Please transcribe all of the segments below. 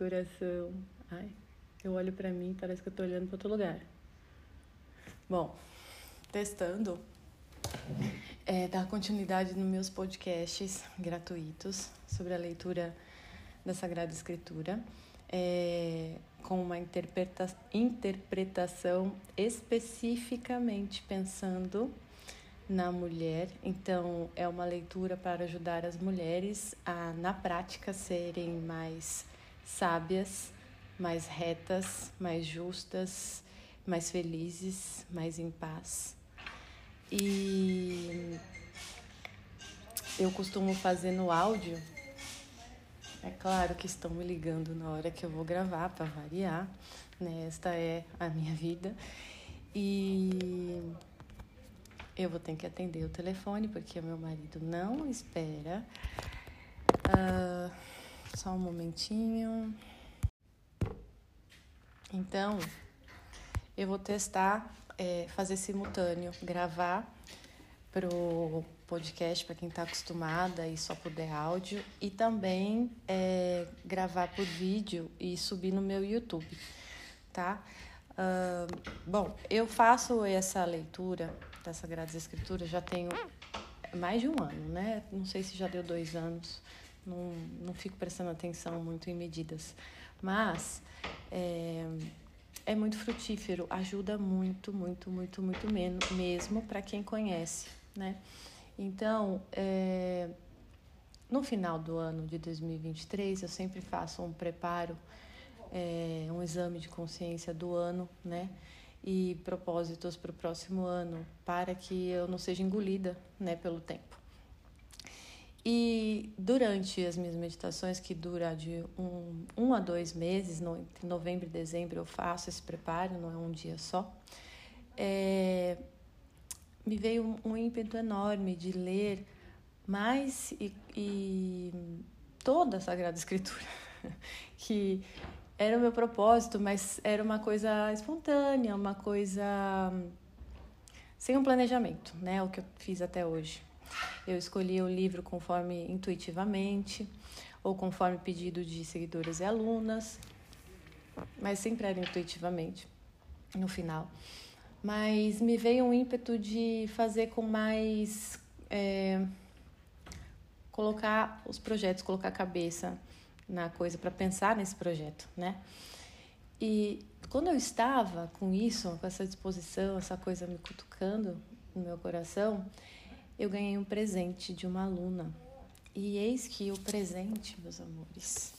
coração. Ai, eu olho para mim, parece que eu tô olhando para outro lugar. Bom, testando é, dar continuidade nos meus podcasts gratuitos sobre a leitura da Sagrada Escritura, é, com uma interpreta interpretação especificamente pensando na mulher. Então, é uma leitura para ajudar as mulheres a, na prática, serem mais sábias, mais retas, mais justas, mais felizes, mais em paz. E eu costumo fazer no áudio. É claro que estão me ligando na hora que eu vou gravar para variar, né? Esta é a minha vida. E eu vou ter que atender o telefone porque o meu marido não espera. Uh, só um momentinho. Então, eu vou testar é, fazer simultâneo, gravar pro podcast para quem está acostumada e só puder áudio e também é, gravar por vídeo e subir no meu YouTube, tá? Uh, bom, eu faço essa leitura das Sagradas Escrituras já tenho mais de um ano, né? Não sei se já deu dois anos, não, não fico prestando atenção muito em medidas, mas é, é muito frutífero, ajuda muito, muito, muito, muito menos, mesmo para quem conhece, né? Então, é, no final do ano de 2023, eu sempre faço um preparo, é, um exame de consciência do ano, né? e propósitos para o próximo ano, para que eu não seja engolida né, pelo tempo. E durante as minhas meditações, que dura de um, um a dois meses, no, entre novembro e dezembro eu faço esse preparo, não é um dia só, é, me veio um, um, ímpeto enorme de ler mais e, e toda a Sagrada Escritura, que era o meu propósito, mas era uma coisa espontânea, uma coisa sem um planejamento, né? O que eu fiz até hoje. Eu escolhi o livro conforme intuitivamente ou conforme pedido de seguidoras e alunas, mas sempre era intuitivamente no final. Mas me veio um ímpeto de fazer com mais. É, colocar os projetos, colocar a cabeça na coisa para pensar nesse projeto, né? E quando eu estava com isso, com essa disposição, essa coisa me cutucando no meu coração, eu ganhei um presente de uma aluna. E eis que o presente, meus amores,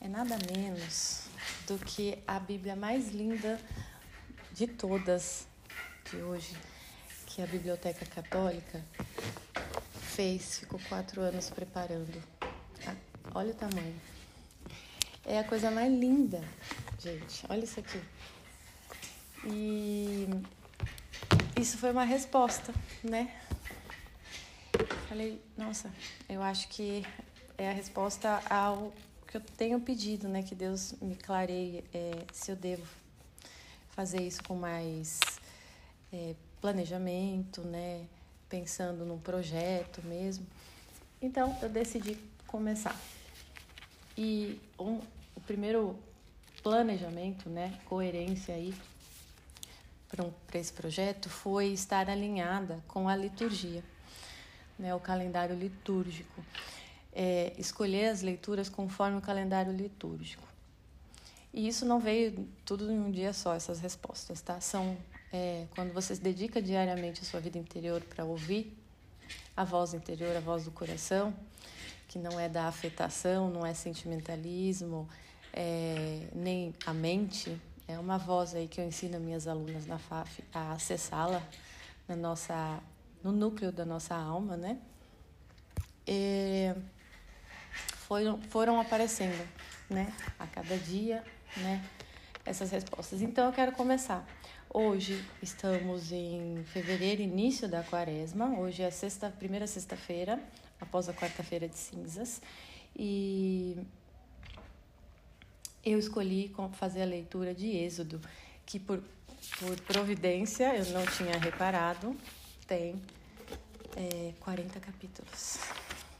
é nada menos do que a Bíblia mais linda de todas de hoje, que a Biblioteca Católica fez, ficou quatro anos preparando. Olha o tamanho. É a coisa mais linda, gente. Olha isso aqui. E isso foi uma resposta, né? Falei, nossa, eu acho que é a resposta ao que eu tenho pedido, né? Que Deus me clareie é, se eu devo fazer isso com mais é, planejamento, né? Pensando num projeto mesmo. Então, eu decidi começar. E um, o primeiro planejamento, né, coerência aí para esse projeto foi estar alinhada com a liturgia, né, o calendário litúrgico. É, escolher as leituras conforme o calendário litúrgico. E isso não veio tudo em um dia só, essas respostas, tá? São é, quando você se dedica diariamente a sua vida interior para ouvir a voz interior, a voz do coração, que não é da afetação, não é sentimentalismo, é, nem a mente. É uma voz aí que eu ensino minhas alunas na FAF a acessá-la na nossa, no núcleo da nossa alma, né? E foram, foram aparecendo, né? A cada dia, né? Essas respostas. Então eu quero começar. Hoje estamos em fevereiro, início da quaresma. Hoje é sexta, primeira sexta-feira após a quarta-feira de cinzas. E eu escolhi fazer a leitura de Êxodo, que por, por providência eu não tinha reparado, tem é, 40 capítulos.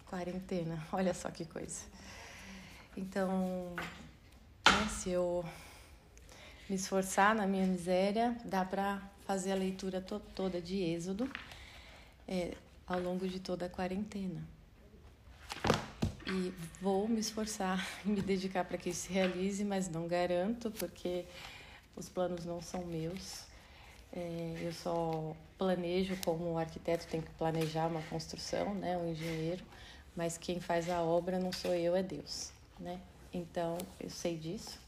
Quarentena, olha só que coisa. Então, né, se eu me esforçar na minha miséria, dá para fazer a leitura to toda de Êxodo é, ao longo de toda a quarentena. E vou me esforçar e me dedicar para que isso se realize, mas não garanto, porque os planos não são meus. É, eu só planejo como o arquiteto tem que planejar uma construção, né, um engenheiro, mas quem faz a obra não sou eu, é Deus, né? Então, eu sei disso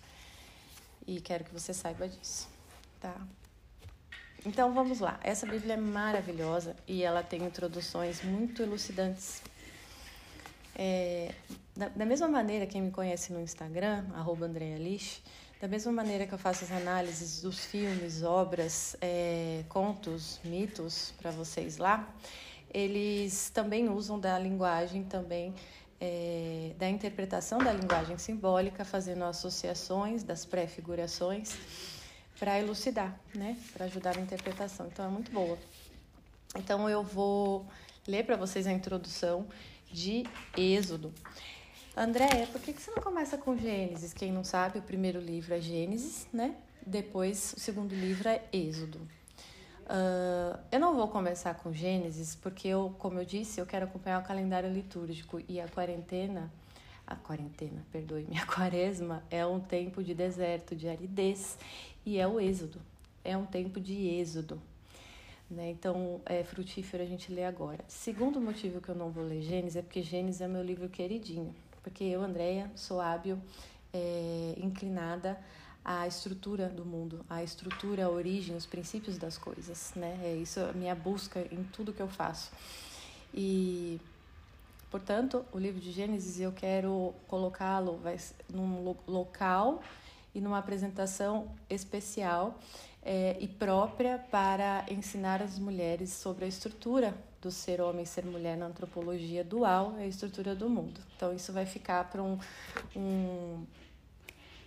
e quero que você saiba disso, tá? Então, vamos lá. Essa Bíblia é maravilhosa e ela tem introduções muito elucidantes. É, da, da, mesma maneira, quem me conhece no Instagram, arroba da mesma maneira que eu faço as análises dos filmes, obras, é, contos, mitos para vocês lá, eles também usam da linguagem também é, da interpretação da linguagem simbólica, fazendo associações das pré-figurações para elucidar, né, para ajudar na interpretação. Então é muito boa. Então eu vou ler para vocês a introdução de Êxodo. André, por que, você não começa com Gênesis? Quem não sabe, o primeiro livro é Gênesis, né? Depois, o segundo livro é Êxodo. Uh, eu não vou começar com Gênesis, porque eu, como eu disse, eu quero acompanhar o calendário litúrgico e a quarentena, a quarentena, perdoe-me, a quaresma é um tempo de deserto, de aridez, e é o êxodo, é um tempo de êxodo. Né? Então, é frutífero a gente ler agora. Segundo motivo que eu não vou ler Gênesis é porque Gênesis é meu livro queridinho porque eu, Andréia, sou hábil, é, inclinada à estrutura do mundo, à estrutura, à origem, os princípios das coisas, né? É isso a minha busca em tudo que eu faço. E, portanto, o livro de Gênesis eu quero colocá-lo num local e numa apresentação especial é, e própria para ensinar as mulheres sobre a estrutura do ser homem e ser mulher na antropologia dual é a estrutura do mundo. Então isso vai ficar para um, um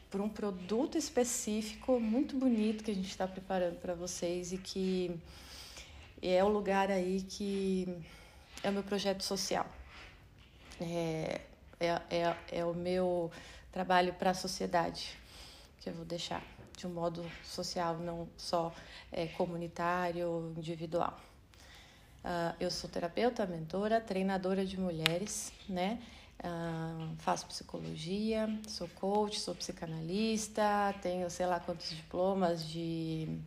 para um produto específico muito bonito que a gente está preparando para vocês e que é o lugar aí que é o meu projeto social. É, é, é, é o meu trabalho para a sociedade que eu vou deixar de um modo social, não só é, comunitário, individual. Uh, eu sou terapeuta, mentora, treinadora de mulheres, né? Uh, faço psicologia, sou coach, sou psicanalista, tenho sei lá quantos diplomas de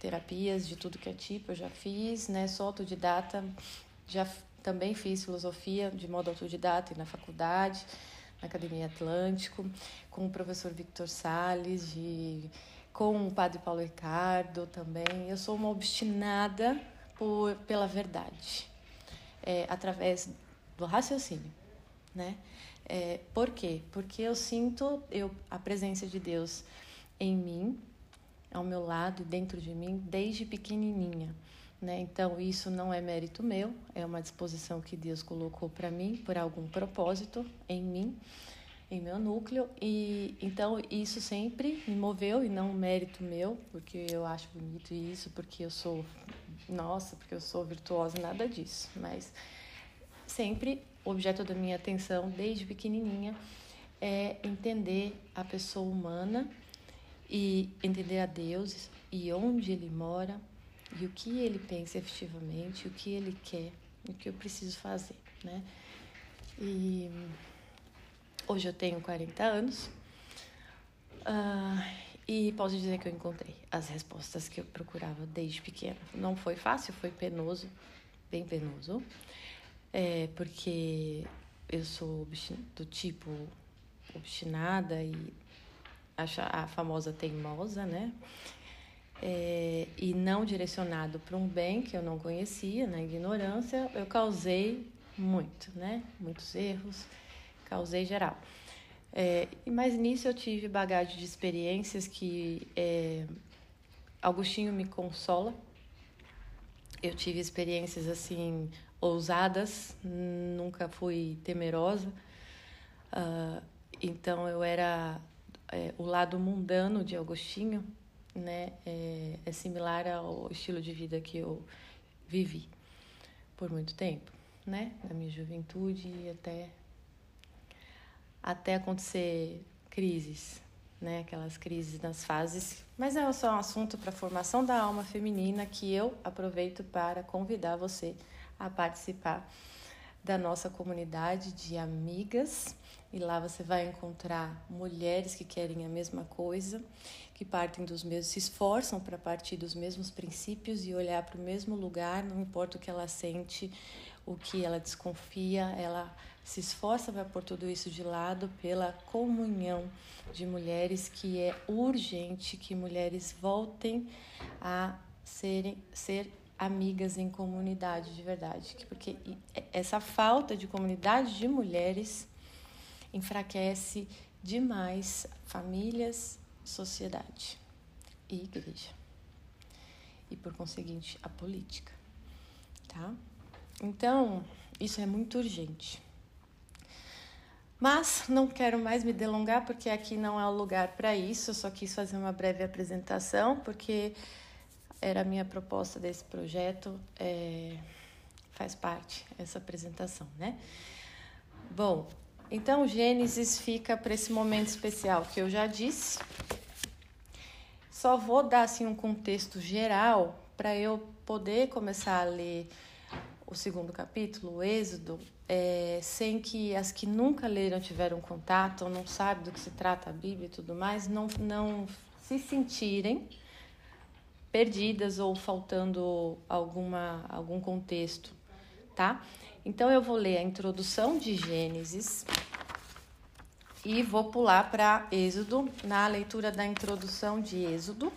terapias de tudo que é tipo, eu já fiz, né? Sou autodidata, já também fiz filosofia de modo autodidata e na faculdade, na Academia Atlântico, com o professor Victor Sales, de, com o padre Paulo Ricardo também. Eu sou uma obstinada por, pela verdade, é, através do raciocínio, né? É, por quê? Porque eu sinto eu, a presença de Deus em mim, ao meu lado e dentro de mim, desde pequenininha. Né? Então, isso não é mérito meu, é uma disposição que Deus colocou para mim por algum propósito em mim, em meu núcleo. E então, isso sempre me moveu e não mérito meu, porque eu acho bonito isso, porque eu sou nossa, porque eu sou virtuosa, nada disso. Mas sempre objeto da minha atenção, desde pequenininha, é entender a pessoa humana e entender a Deus e onde ele mora e o que ele pensa efetivamente, o que ele quer, o que eu preciso fazer, né? E hoje eu tenho 40 anos. Uh, e posso dizer que eu encontrei as respostas que eu procurava desde pequena. Não foi fácil, foi penoso, bem penoso, é, porque eu sou do tipo obstinada e a famosa teimosa, né? É, e não direcionado para um bem que eu não conhecia, na ignorância, eu causei muito, né? Muitos erros, causei geral. É, mas nisso eu tive bagagem de experiências que é, Augustinho me consola. Eu tive experiências assim ousadas, nunca fui temerosa. Uh, então eu era é, o lado mundano de Augustinho, né? É, é similar ao estilo de vida que eu vivi por muito tempo, né? Na minha juventude e até até acontecer crises, né? Aquelas crises nas fases. Mas é só um assunto para formação da alma feminina que eu aproveito para convidar você a participar da nossa comunidade de amigas. E lá você vai encontrar mulheres que querem a mesma coisa, que partem dos mesmos, se esforçam para partir dos mesmos princípios e olhar para o mesmo lugar, não importa o que ela sente, o que ela desconfia, ela se esforça para pôr tudo isso de lado pela comunhão de mulheres que é urgente que mulheres voltem a serem ser amigas em comunidade de verdade, porque essa falta de comunidade de mulheres enfraquece demais famílias, sociedade e igreja. E por conseguinte, a política, tá? Então, isso é muito urgente. Mas não quero mais me delongar porque aqui não é o lugar para isso. Eu só quis fazer uma breve apresentação porque era a minha proposta desse projeto. É, faz parte essa apresentação, né? Bom, então Gênesis fica para esse momento especial que eu já disse. Só vou dar assim um contexto geral para eu poder começar a ler o segundo capítulo, o Êxodo, é, sem que as que nunca leram tiveram contato, ou não sabem do que se trata a Bíblia e tudo mais, não, não se sentirem perdidas ou faltando alguma, algum contexto, tá? Então eu vou ler a introdução de Gênesis e vou pular para Êxodo, na leitura da introdução de Êxodo,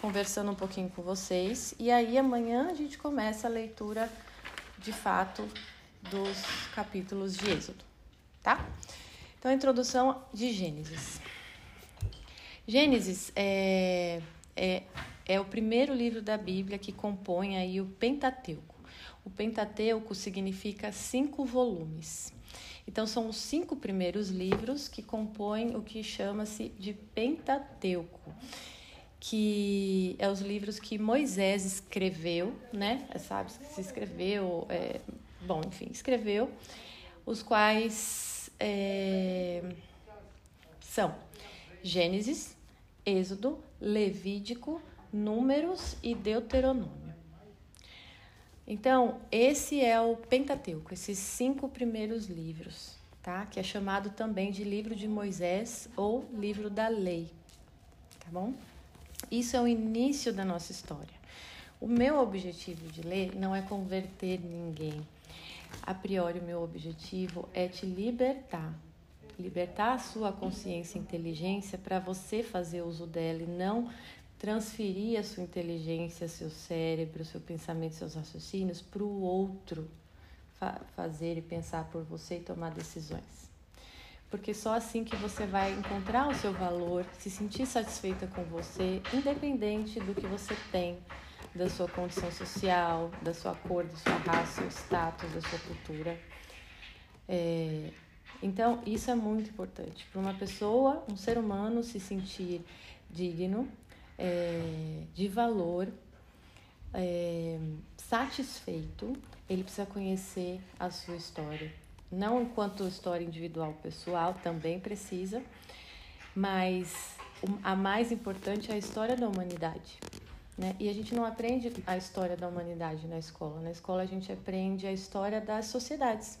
conversando um pouquinho com vocês. E aí amanhã a gente começa a leitura de fato dos capítulos de Êxodo, tá? Então, a introdução de Gênesis. Gênesis é, é, é o primeiro livro da Bíblia que compõe aí o Pentateuco. O Pentateuco significa cinco volumes. Então, são os cinco primeiros livros que compõem o que chama-se de Pentateuco que é os livros que Moisés escreveu, né? É, sabe, se escreveu, é, bom, enfim, escreveu, os quais é, são Gênesis, Êxodo, Levítico, Números e Deuteronômio. Então, esse é o Pentateuco, esses cinco primeiros livros, tá? Que é chamado também de livro de Moisés ou livro da lei, tá bom? Isso é o início da nossa história. O meu objetivo de ler não é converter ninguém. A priori, o meu objetivo é te libertar. Libertar a sua consciência e inteligência para você fazer uso dela e não transferir a sua inteligência, seu cérebro, seu pensamento, seus raciocínios para o outro fa fazer e pensar por você e tomar decisões porque só assim que você vai encontrar o seu valor, se sentir satisfeita com você, independente do que você tem, da sua condição social, da sua cor, da sua raça, do status, da sua cultura. É, então, isso é muito importante para uma pessoa, um ser humano, se sentir digno, é, de valor, é, satisfeito, ele precisa conhecer a sua história não enquanto história individual pessoal, também precisa, mas a mais importante é a história da humanidade. Né? E a gente não aprende a história da humanidade na escola. Na escola a gente aprende a história das sociedades.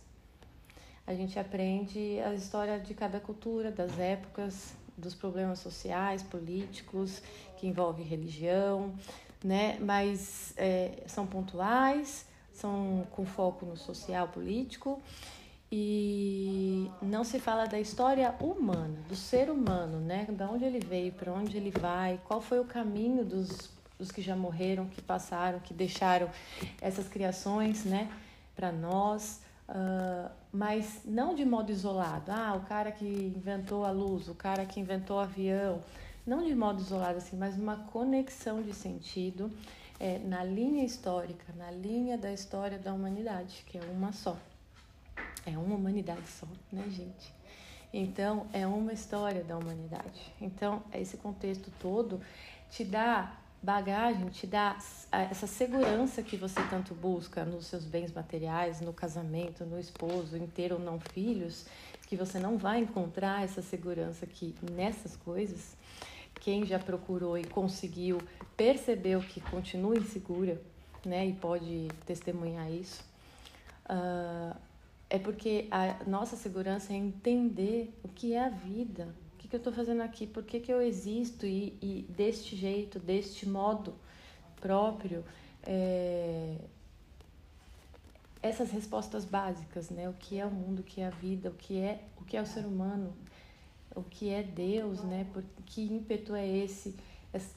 A gente aprende a história de cada cultura, das épocas, dos problemas sociais, políticos, que envolve religião, né? Mas é, são pontuais, são com foco no social, político e não se fala da história humana, do ser humano, né? De onde ele veio, para onde ele vai, qual foi o caminho dos, dos que já morreram, que passaram, que deixaram essas criações, né, para nós, uh, mas não de modo isolado. Ah, o cara que inventou a luz, o cara que inventou o avião, não de modo isolado assim, mas uma conexão de sentido é, na linha histórica, na linha da história da humanidade, que é uma só. É uma humanidade só, né, gente? Então, é uma história da humanidade. Então, esse contexto todo te dá bagagem, te dá essa segurança que você tanto busca nos seus bens materiais, no casamento, no esposo, em ter ou não filhos, que você não vai encontrar essa segurança aqui nessas coisas, quem já procurou e conseguiu percebeu que continua insegura, né, e pode testemunhar isso, uh, é porque a nossa segurança é entender o que é a vida, o que, que eu estou fazendo aqui, por que, que eu existo e, e deste jeito, deste modo próprio, é, essas respostas básicas, né? O que é o mundo, o que é a vida, o que é o que é o ser humano, o que é Deus, né? Por que ímpeto é esse?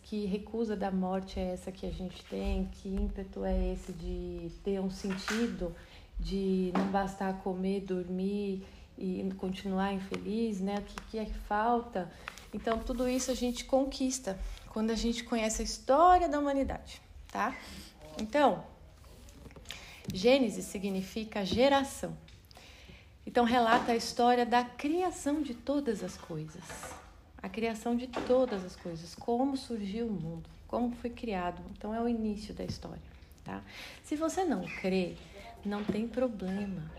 Que recusa da morte é essa que a gente tem? Que ímpeto é esse de ter um sentido, de não bastar comer, dormir e continuar infeliz, né? O que, que é que falta? Então, tudo isso a gente conquista quando a gente conhece a história da humanidade, tá? Então, Gênesis significa geração. Então, relata a história da criação de todas as coisas. A criação de todas as coisas. Como surgiu o mundo. Como foi criado. Então, é o início da história. Tá? Se você não crê, não tem problema.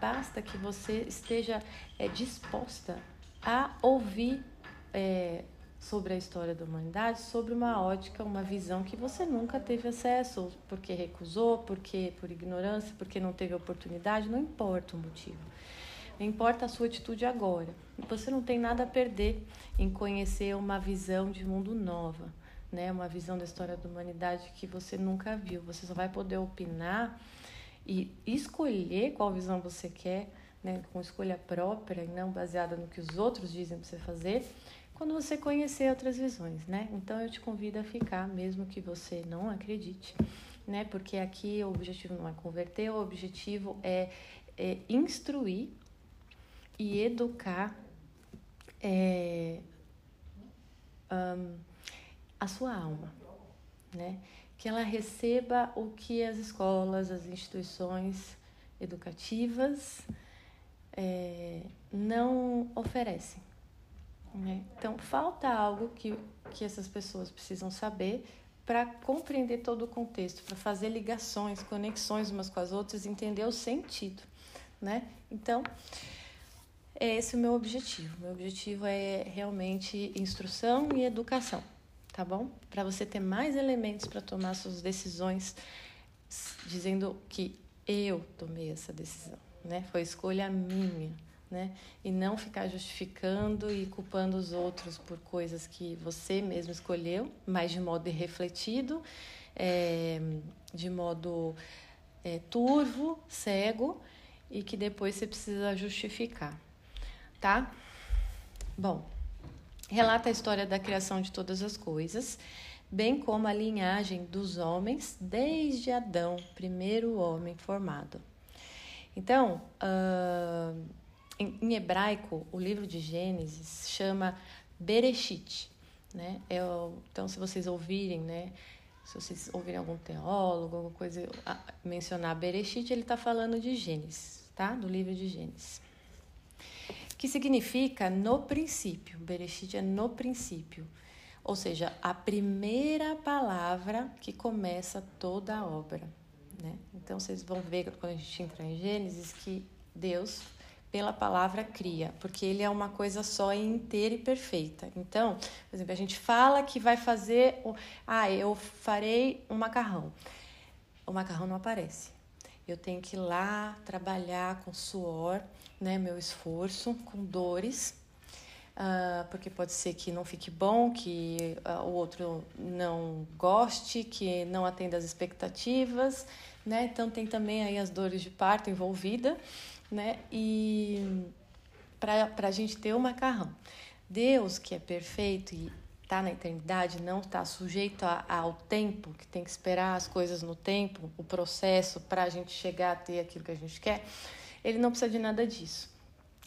Basta que você esteja é, disposta a ouvir é, sobre a história da humanidade, sobre uma ótica, uma visão que você nunca teve acesso, porque recusou, porque por ignorância, porque não teve oportunidade, não importa o motivo. Não importa a sua atitude agora. Você não tem nada a perder em conhecer uma visão de mundo nova, né? Uma visão da história da humanidade que você nunca viu. Você só vai poder opinar e escolher qual visão você quer, né? Com escolha própria e não baseada no que os outros dizem para você fazer quando você conhecer outras visões, né? Então eu te convido a ficar, mesmo que você não acredite, né? Porque aqui o objetivo não é converter, o objetivo é, é instruir e educar é, um, a sua alma, né? Que ela receba o que as escolas, as instituições educativas é, não oferecem. Né? Então, falta algo que, que essas pessoas precisam saber para compreender todo o contexto, para fazer ligações, conexões umas com as outras, entender o sentido, né? Então, é esse o meu objetivo. Meu objetivo é realmente instrução e educação, tá bom? Para você ter mais elementos para tomar suas decisões, dizendo que eu tomei essa decisão, né? Foi escolha minha, né? E não ficar justificando e culpando os outros por coisas que você mesmo escolheu, mas de modo irrefletido, é, de modo é, turvo, cego e que depois você precisa justificar, tá? Bom, relata a história da criação de todas as coisas, bem como a linhagem dos homens desde Adão, primeiro homem formado. Então, uh, em, em hebraico, o livro de Gênesis chama Bereshit, né? É então, se vocês ouvirem, né? Se vocês ouvirem algum teólogo, alguma coisa mencionar Bereshit, ele está falando de Gênesis, tá? Do livro de Gênesis. Que significa no princípio. Bereshit é no princípio. Ou seja, a primeira palavra que começa toda a obra. Né? Então vocês vão ver quando a gente entrar em Gênesis que Deus pela palavra cria, porque ele é uma coisa só inteira e perfeita. Então, por exemplo, a gente fala que vai fazer, ah, eu farei um macarrão. O macarrão não aparece. Eu tenho que ir lá trabalhar com suor, né, meu esforço, com dores, uh, porque pode ser que não fique bom, que uh, o outro não goste, que não atenda às expectativas, né? Então tem também aí as dores de parto envolvida né? E para a gente ter o macarrão. Deus, que é perfeito e está na eternidade, não está sujeito a, ao tempo, que tem que esperar as coisas no tempo, o processo para a gente chegar a ter aquilo que a gente quer, ele não precisa de nada disso.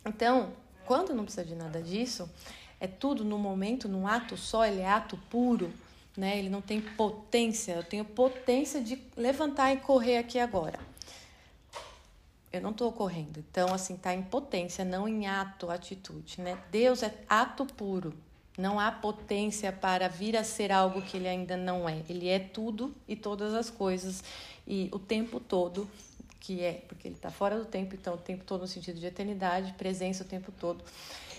Então, quando não precisa de nada disso, é tudo no momento, num ato só, ele é ato puro, né? Ele não tem potência. Eu tenho potência de levantar e correr aqui agora eu não estou correndo. Então, assim, tá em potência, não em ato, atitude, né? Deus é ato puro. Não há potência para vir a ser algo que ele ainda não é. Ele é tudo e todas as coisas e o tempo todo que é, porque ele está fora do tempo, então o tempo todo no sentido de eternidade, presença o tempo todo,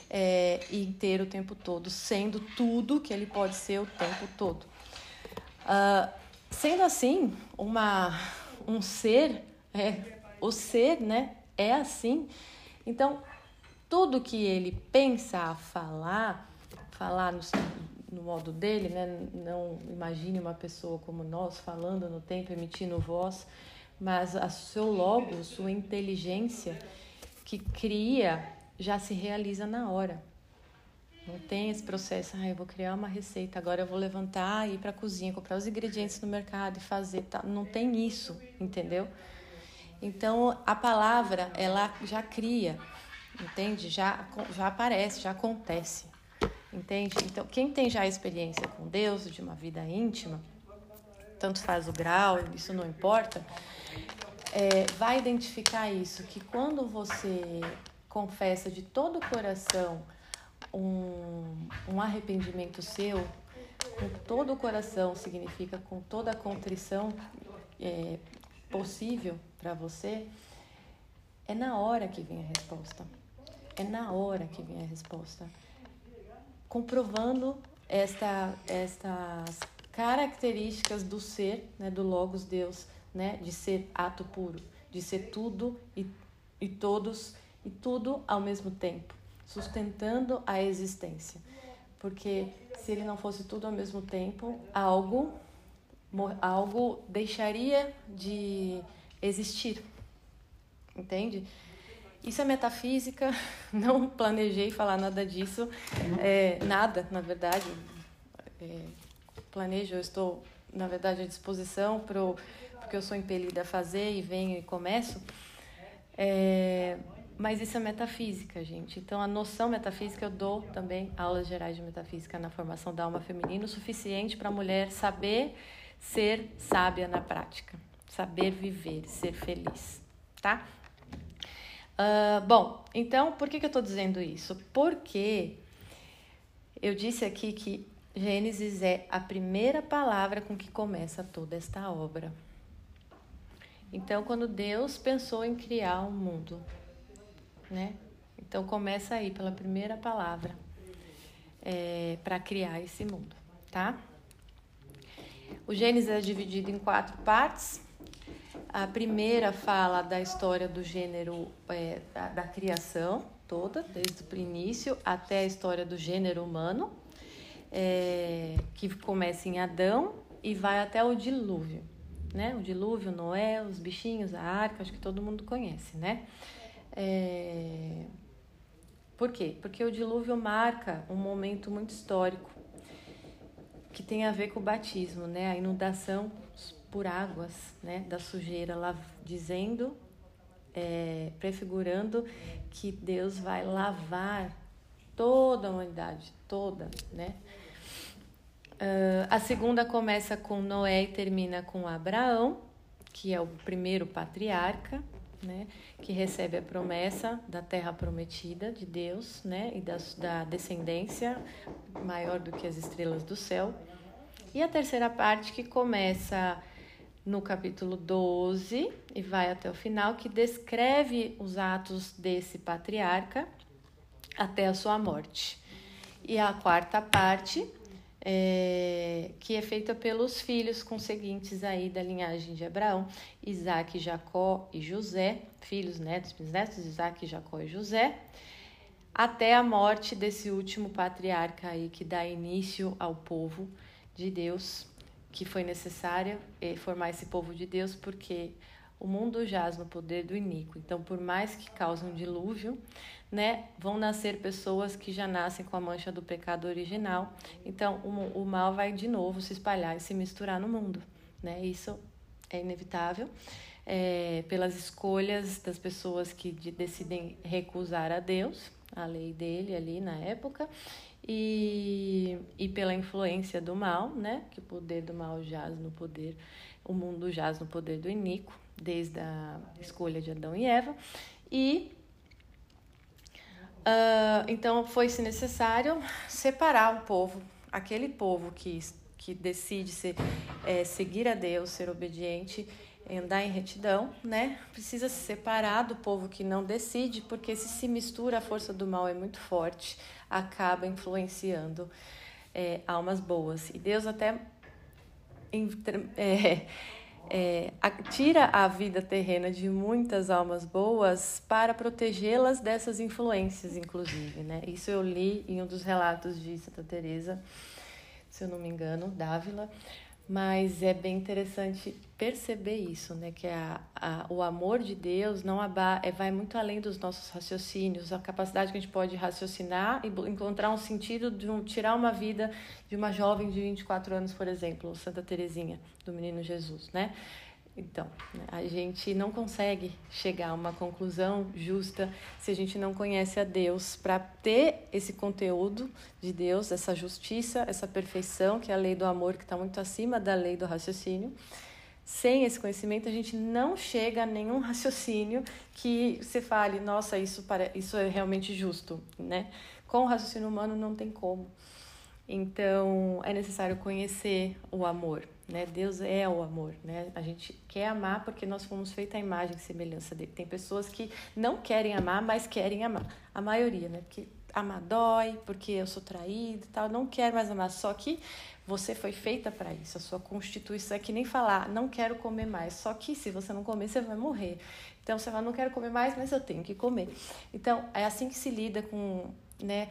é, e inteiro o tempo todo, sendo tudo que ele pode ser o tempo todo. Uh, sendo assim, uma, um ser, é, o ser, né, é assim. Então, tudo que ele pensa, falar, falar no, no modo dele, né? Não imagine uma pessoa como nós falando no tempo, emitindo voz, mas a seu logo, sua inteligência que cria já se realiza na hora. Não tem esse processo, ah, eu vou criar uma receita, agora eu vou levantar e ir para a cozinha, comprar os ingredientes no mercado e fazer, tá? Não tem isso, entendeu? Então a palavra ela já cria, entende? Já já aparece, já acontece. Entende? Então, quem tem já experiência com Deus, de uma vida íntima, tanto faz o grau, isso não importa, é, vai identificar isso, que quando você confessa de todo o coração um, um arrependimento seu, com todo o coração significa com toda a contrição é, possível para você, é na hora que vem a resposta. É na hora que vem a resposta comprovando esta, estas características do ser, né, do Logos Deus, né, de ser ato puro, de ser tudo e, e todos e tudo ao mesmo tempo, sustentando a existência. Porque se ele não fosse tudo ao mesmo tempo, algo algo deixaria de existir. Entende? Isso é metafísica, não planejei falar nada disso, é, nada, na verdade. É, planejo, eu estou, na verdade, à disposição, pro, porque eu sou impelida a fazer e venho e começo. É, mas isso é metafísica, gente. Então, a noção metafísica eu dou também aulas gerais de metafísica na formação da alma feminina, o suficiente para a mulher saber ser sábia na prática, saber viver, ser feliz, tá? Uh, bom, então por que, que eu estou dizendo isso? Porque eu disse aqui que Gênesis é a primeira palavra com que começa toda esta obra. Então, quando Deus pensou em criar o um mundo, né? Então começa aí pela primeira palavra é, para criar esse mundo, tá? O Gênesis é dividido em quatro partes. A primeira fala da história do gênero, é, da, da, criação toda, desde o início até a história do gênero humano, é, que começa em Adão e vai até o dilúvio. Né? O dilúvio, Noé, os bichinhos, a arca, acho que todo mundo conhece, né? É... Por quê? Porque o dilúvio marca um momento muito histórico que tem a ver com o batismo, né? A inundação por águas né, da sujeira, lá dizendo, é, prefigurando que Deus vai lavar toda a humanidade, toda, né? Uh, a segunda começa com Noé e termina com Abraão, que é o primeiro patriarca, né? Que recebe a promessa da terra prometida de Deus, né? E da, da descendência maior do que as estrelas do céu. E a terceira parte que começa no capítulo 12 e vai até o final, que descreve os atos desse patriarca até a sua morte. E a quarta parte, é, que é feita pelos filhos conseguintes aí da linhagem de Abraão, Isaac, Jacó e José, filhos, netos, bisnetos, Isaac, Jacó e José, até a morte desse último patriarca aí que dá início ao povo de Deus, que foi necessária eh, formar esse povo de Deus, porque o mundo jaz no poder do iníquo. Então, por mais que cause um dilúvio, né, vão nascer pessoas que já nascem com a mancha do pecado original. Então, o, o mal vai de novo se espalhar e se misturar no mundo, né? Isso é inevitável. É, pelas escolhas das pessoas que de, decidem recusar a Deus, a lei dele ali na época, e, e pela influência do mal, né? Que o poder do mal jaz no poder, o mundo jaz no poder do iníquo, desde a escolha de Adão e Eva. E uh, então foi-se necessário separar o povo, aquele povo que, que decide é, seguir a Deus, ser obediente, andar em retidão, né? Precisa se separar do povo que não decide, porque se se mistura, a força do mal é muito forte, acaba influenciando é, almas boas. E Deus até é, é, tira a vida terrena de muitas almas boas para protegê-las dessas influências, inclusive, né? Isso eu li em um dos relatos de Santa Teresa, se eu não me engano, Dávila. Mas é bem interessante perceber isso, né? Que a, a, o amor de Deus não aba, é, vai muito além dos nossos raciocínios, a capacidade que a gente pode raciocinar e encontrar um sentido de um, tirar uma vida de uma jovem de 24 anos, por exemplo, Santa Teresinha, do Menino Jesus, né? Então, né, a gente não consegue chegar a uma conclusão justa se a gente não conhece a Deus. Para ter esse conteúdo de Deus, essa justiça, essa perfeição, que é a lei do amor, que está muito acima da lei do raciocínio. Sem esse conhecimento, a gente não chega a nenhum raciocínio que você fale, nossa, isso, para... isso é realmente justo, né? Com o raciocínio humano não tem como. Então, é necessário conhecer o amor, né? Deus é o amor, né? A gente quer amar porque nós fomos feitos à imagem e semelhança dele. Tem pessoas que não querem amar, mas querem amar. A maioria, né? Porque amar dói, porque eu sou traído e tal, não quer mais amar. Só que você foi feita para isso. A sua constituição é que nem falar, não quero comer mais. Só que se você não comer, você vai morrer. Então você fala, não quero comer mais, mas eu tenho que comer. Então é assim que se lida com, né?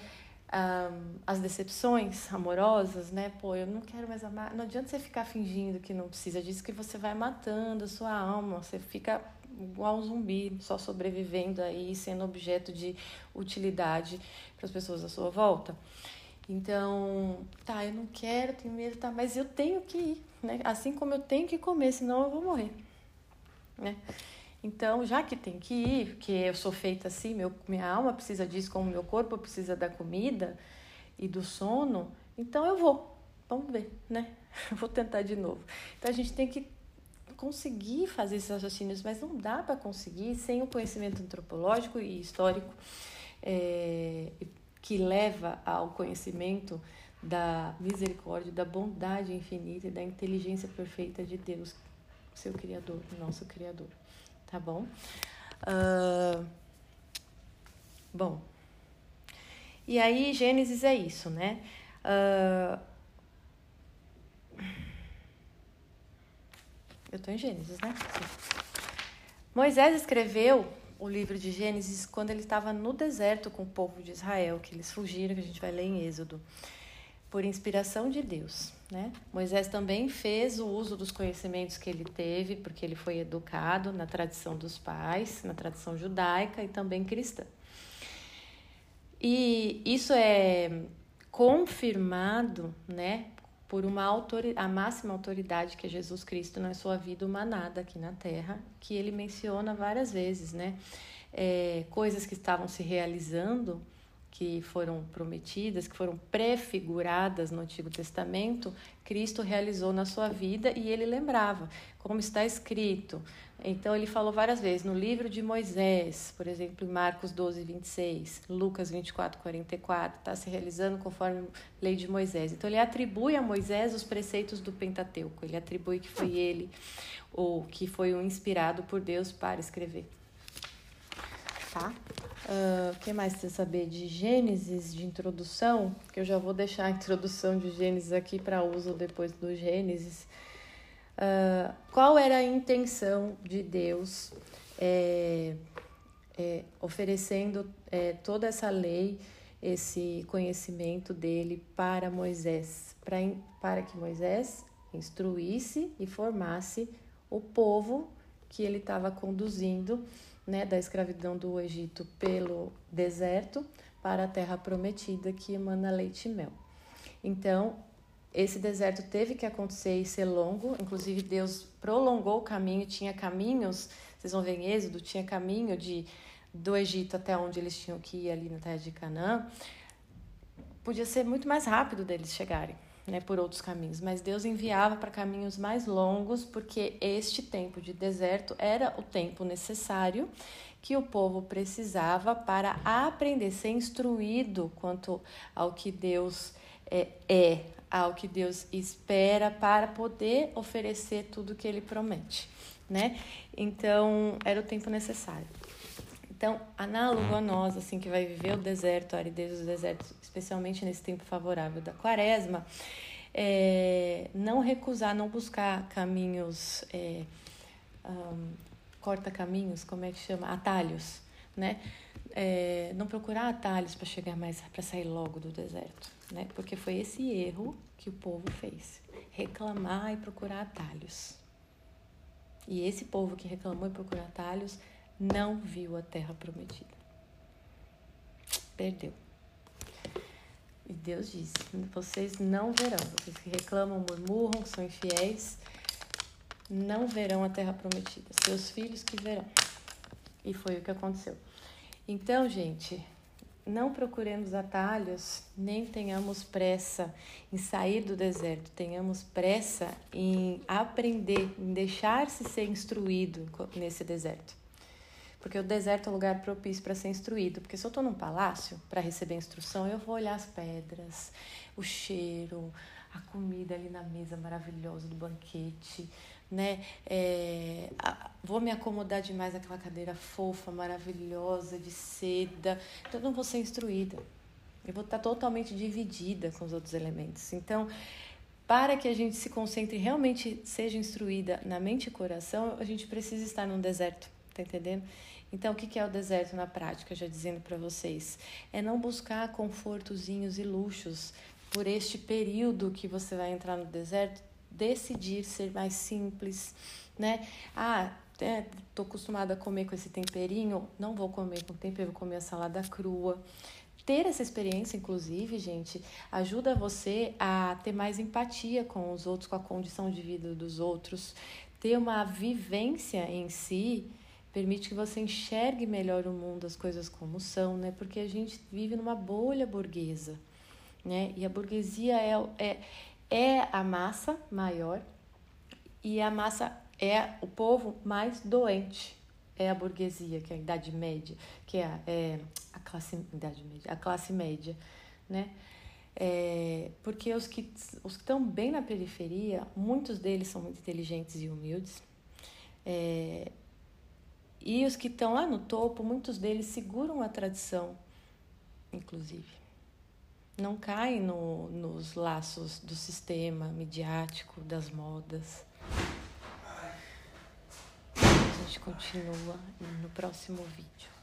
Um, as decepções amorosas, né? Pô, eu não quero mais amar. Não adianta você ficar fingindo que não precisa disso, que você vai matando a sua alma. Você fica igual um zumbi, só sobrevivendo aí, sendo objeto de utilidade para as pessoas à sua volta. Então, tá, eu não quero, tenho medo, tá, mas eu tenho que ir, né? Assim como eu tenho que comer, senão eu vou morrer, né? Então, já que tem que ir, que eu sou feita assim, meu, minha alma precisa disso, como meu corpo precisa da comida e do sono, então eu vou. Vamos ver, né? vou tentar de novo. Então, a gente tem que conseguir fazer esses raciocínios, mas não dá para conseguir sem o conhecimento antropológico e histórico é, que leva ao conhecimento da misericórdia, da bondade infinita e da inteligência perfeita de Deus, seu Criador, nosso Criador tá bom? Uh, bom, e aí Gênesis é isso, né? Uh, eu tô em Gênesis, né? Sim. Moisés escreveu o livro de Gênesis quando ele estava no deserto com o povo de Israel, que eles fugiram, que a gente vai ler em Êxodo por inspiração de Deus. Né? Moisés também fez o uso dos conhecimentos que ele teve, porque ele foi educado na tradição dos pais, na tradição judaica e também cristã. E isso é confirmado né, por uma a máxima autoridade que é Jesus Cristo na sua vida humanada aqui na Terra, que ele menciona várias vezes, né? É, coisas que estavam se realizando que foram prometidas, que foram prefiguradas no Antigo Testamento, Cristo realizou na sua vida e ele lembrava, como está escrito. Então ele falou várias vezes no livro de Moisés, por exemplo, em Marcos 12, 26, Lucas 24, 44, está se realizando conforme a lei de Moisés. Então ele atribui a Moisés os preceitos do Pentateuco, ele atribui que foi ele ou que foi o inspirado por Deus para escrever. Tá? O uh, que mais precisa saber de Gênesis, de introdução? Que eu já vou deixar a introdução de Gênesis aqui para uso depois do Gênesis. Uh, qual era a intenção de Deus é, é, oferecendo é, toda essa lei, esse conhecimento dele para Moisés, pra, para que Moisés instruísse e formasse o povo que ele estava conduzindo né, da escravidão do Egito pelo deserto para a terra prometida que emana leite e mel. Então, esse deserto teve que acontecer e ser longo, inclusive Deus prolongou o caminho, tinha caminhos, vocês vão ver em Êxodo, tinha caminho de do Egito até onde eles tinham que ir ali na terra de Canaã. Podia ser muito mais rápido deles chegarem né, por outros caminhos, mas Deus enviava para caminhos mais longos, porque este tempo de deserto era o tempo necessário que o povo precisava para aprender, ser instruído quanto ao que Deus é, é ao que Deus espera para poder oferecer tudo que ele promete. né? Então, era o tempo necessário. Então, análogo a nós, assim, que vai viver o deserto, a aridez do deserto, especialmente nesse tempo favorável da quaresma, é, não recusar, não buscar caminhos, é, um, corta-caminhos, como é que chama? Atalhos, né? É, não procurar atalhos para chegar mais, para sair logo do deserto, né? Porque foi esse erro que o povo fez, reclamar e procurar atalhos. E esse povo que reclamou e procurou atalhos não viu a terra prometida. Perdeu. E Deus disse: Vocês não verão, vocês que reclamam, murmuram, que são infiéis, não verão a terra prometida. Seus filhos que verão. E foi o que aconteceu. Então, gente, não procuremos atalhos, nem tenhamos pressa em sair do deserto, tenhamos pressa em aprender, em deixar-se ser instruído nesse deserto. Porque o deserto é um lugar propício para ser instruído. Porque se eu estou num palácio para receber instrução, eu vou olhar as pedras, o cheiro, a comida ali na mesa maravilhosa do banquete, né? É, a, vou me acomodar demais naquela cadeira fofa, maravilhosa, de seda. Então, eu não vou ser instruída. Eu vou estar totalmente dividida com os outros elementos. Então, para que a gente se concentre e realmente seja instruída na mente e coração, a gente precisa estar num deserto, tá entendendo? Então, o que é o deserto na prática? Já dizendo para vocês, é não buscar confortozinhos e luxos por este período que você vai entrar no deserto, decidir ser mais simples, né? Ah, é, tô acostumada a comer com esse temperinho, não vou comer com tempero, vou comer a salada crua. Ter essa experiência, inclusive, gente, ajuda você a ter mais empatia com os outros, com a condição de vida dos outros, ter uma vivência em si permite que você enxergue melhor o mundo, as coisas como são, né? Porque a gente vive numa bolha burguesa, né? E a burguesia é, é, é a massa maior e a massa é o povo mais doente. É a burguesia, que é a idade média, que é a, é a classe idade média, a classe média, né? É, porque os que os que estão bem na periferia, muitos deles são muito inteligentes e humildes. É, e os que estão lá no topo, muitos deles seguram a tradição, inclusive. Não caem no, nos laços do sistema midiático, das modas. A gente continua no próximo vídeo.